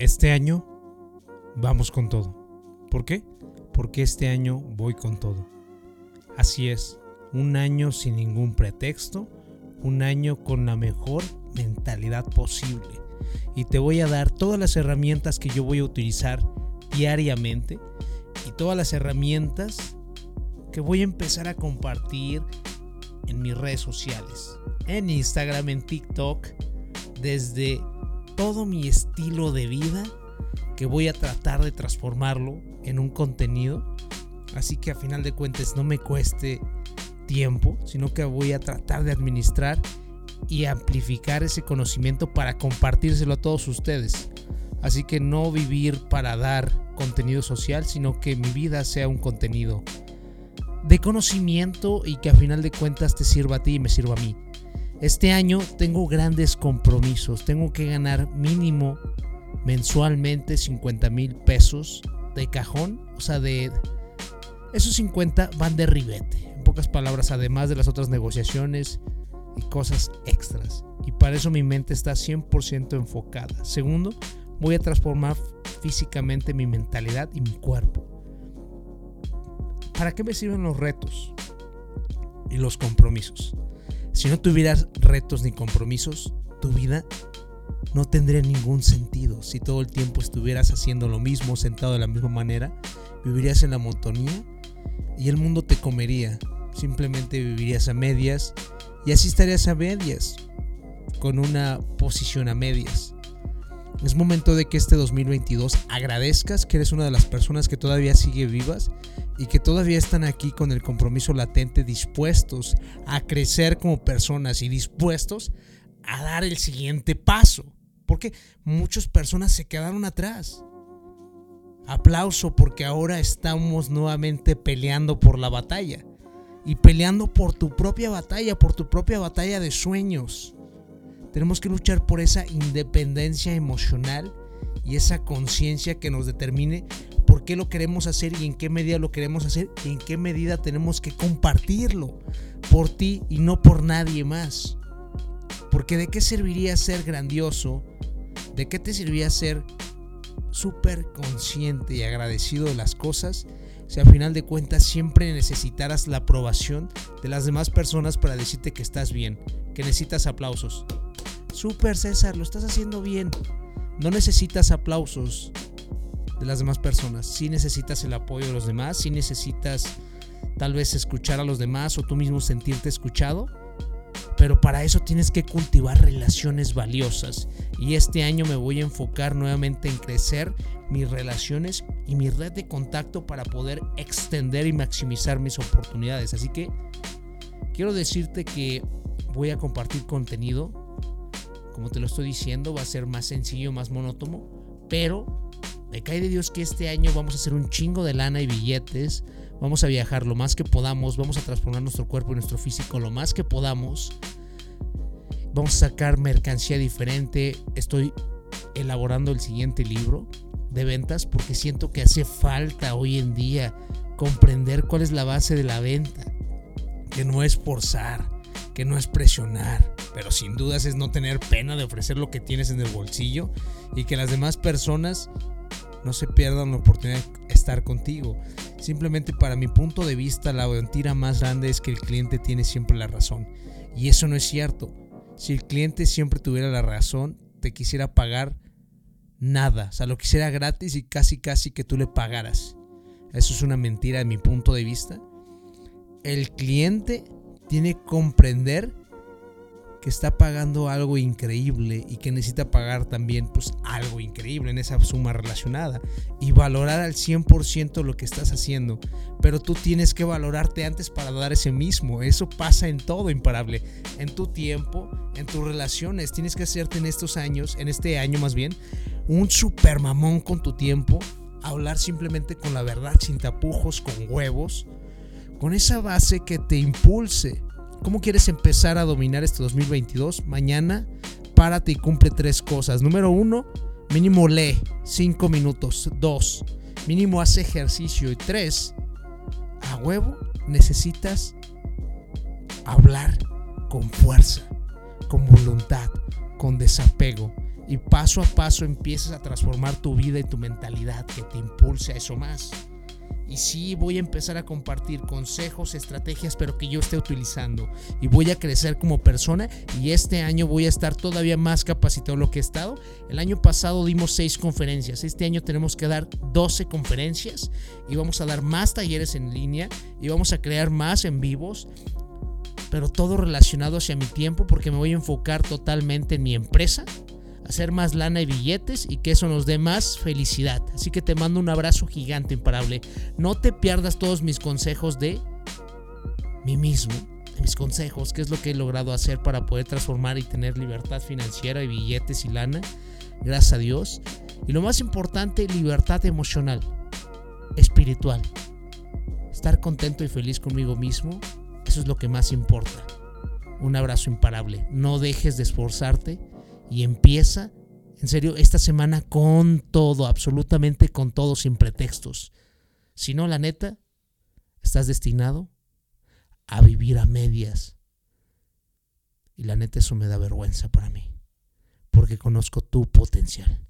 Este año vamos con todo. ¿Por qué? Porque este año voy con todo. Así es, un año sin ningún pretexto, un año con la mejor mentalidad posible. Y te voy a dar todas las herramientas que yo voy a utilizar diariamente y todas las herramientas que voy a empezar a compartir en mis redes sociales, en Instagram, en TikTok, desde todo mi estilo de vida que voy a tratar de transformarlo en un contenido. Así que a final de cuentas no me cueste tiempo, sino que voy a tratar de administrar y amplificar ese conocimiento para compartírselo a todos ustedes. Así que no vivir para dar contenido social, sino que mi vida sea un contenido de conocimiento y que a final de cuentas te sirva a ti y me sirva a mí. Este año tengo grandes compromisos. Tengo que ganar mínimo mensualmente 50 mil pesos de cajón. O sea, de esos 50 van de ribete. En pocas palabras, además de las otras negociaciones y cosas extras. Y para eso mi mente está 100% enfocada. Segundo, voy a transformar físicamente mi mentalidad y mi cuerpo. ¿Para qué me sirven los retos y los compromisos? Si no tuvieras retos ni compromisos, tu vida no tendría ningún sentido. Si todo el tiempo estuvieras haciendo lo mismo, sentado de la misma manera, vivirías en la monotonía y el mundo te comería. Simplemente vivirías a medias y así estarías a medias, con una posición a medias. Es momento de que este 2022 agradezcas que eres una de las personas que todavía sigue vivas y que todavía están aquí con el compromiso latente, dispuestos a crecer como personas y dispuestos a dar el siguiente paso. Porque muchas personas se quedaron atrás. Aplauso porque ahora estamos nuevamente peleando por la batalla. Y peleando por tu propia batalla, por tu propia batalla de sueños. Tenemos que luchar por esa independencia emocional y esa conciencia que nos determine qué lo queremos hacer y en qué medida lo queremos hacer y en qué medida tenemos que compartirlo por ti y no por nadie más. Porque de qué serviría ser grandioso, de qué te serviría ser súper consciente y agradecido de las cosas si al final de cuentas siempre necesitaras la aprobación de las demás personas para decirte que estás bien, que necesitas aplausos. Super César, lo estás haciendo bien. No necesitas aplausos, de las demás personas. Si necesitas el apoyo de los demás, si necesitas tal vez escuchar a los demás o tú mismo sentirte escuchado. Pero para eso tienes que cultivar relaciones valiosas. Y este año me voy a enfocar nuevamente en crecer mis relaciones y mi red de contacto para poder extender y maximizar mis oportunidades. Así que quiero decirte que voy a compartir contenido. Como te lo estoy diciendo, va a ser más sencillo, más monótono. Pero me cae de Dios que este año vamos a hacer un chingo de lana y billetes. Vamos a viajar lo más que podamos. Vamos a transformar nuestro cuerpo y nuestro físico lo más que podamos. Vamos a sacar mercancía diferente. Estoy elaborando el siguiente libro de ventas porque siento que hace falta hoy en día comprender cuál es la base de la venta. Que no es forzar, que no es presionar, pero sin dudas es no tener pena de ofrecer lo que tienes en el bolsillo y que las demás personas no se pierdan la oportunidad de estar contigo. Simplemente para mi punto de vista, la mentira más grande es que el cliente tiene siempre la razón. Y eso no es cierto. Si el cliente siempre tuviera la razón, te quisiera pagar nada. O sea, lo quisiera gratis y casi casi que tú le pagaras. Eso es una mentira de mi punto de vista. El cliente tiene que comprender que está pagando algo increíble y que necesita pagar también pues algo increíble en esa suma relacionada y valorar al 100% lo que estás haciendo. Pero tú tienes que valorarte antes para dar ese mismo. Eso pasa en todo imparable. En tu tiempo, en tus relaciones. Tienes que hacerte en estos años, en este año más bien, un super mamón con tu tiempo. Hablar simplemente con la verdad, sin tapujos, con huevos. Con esa base que te impulse ¿Cómo quieres empezar a dominar este 2022? Mañana, párate y cumple tres cosas. Número uno, mínimo lee cinco minutos. Dos, mínimo hace ejercicio. Y tres, a huevo necesitas hablar con fuerza, con voluntad, con desapego. y paso a paso empiezas a transformar tu vida y tu mentalidad que te impulse a eso más. Y sí, voy a empezar a compartir consejos, estrategias, pero que yo esté utilizando. Y voy a crecer como persona. Y este año voy a estar todavía más capacitado de lo que he estado. El año pasado dimos seis conferencias. Este año tenemos que dar 12 conferencias. Y vamos a dar más talleres en línea. Y vamos a crear más en vivos. Pero todo relacionado hacia mi tiempo porque me voy a enfocar totalmente en mi empresa hacer más lana y billetes y que eso nos dé más felicidad. Así que te mando un abrazo gigante, imparable. No te pierdas todos mis consejos de mí mismo, de mis consejos, qué es lo que he logrado hacer para poder transformar y tener libertad financiera y billetes y lana. Gracias a Dios. Y lo más importante, libertad emocional, espiritual. Estar contento y feliz conmigo mismo, eso es lo que más importa. Un abrazo imparable. No dejes de esforzarte y empieza, en serio, esta semana con todo, absolutamente con todo, sin pretextos. Si no, la neta, estás destinado a vivir a medias. Y la neta, eso me da vergüenza para mí, porque conozco tu potencial.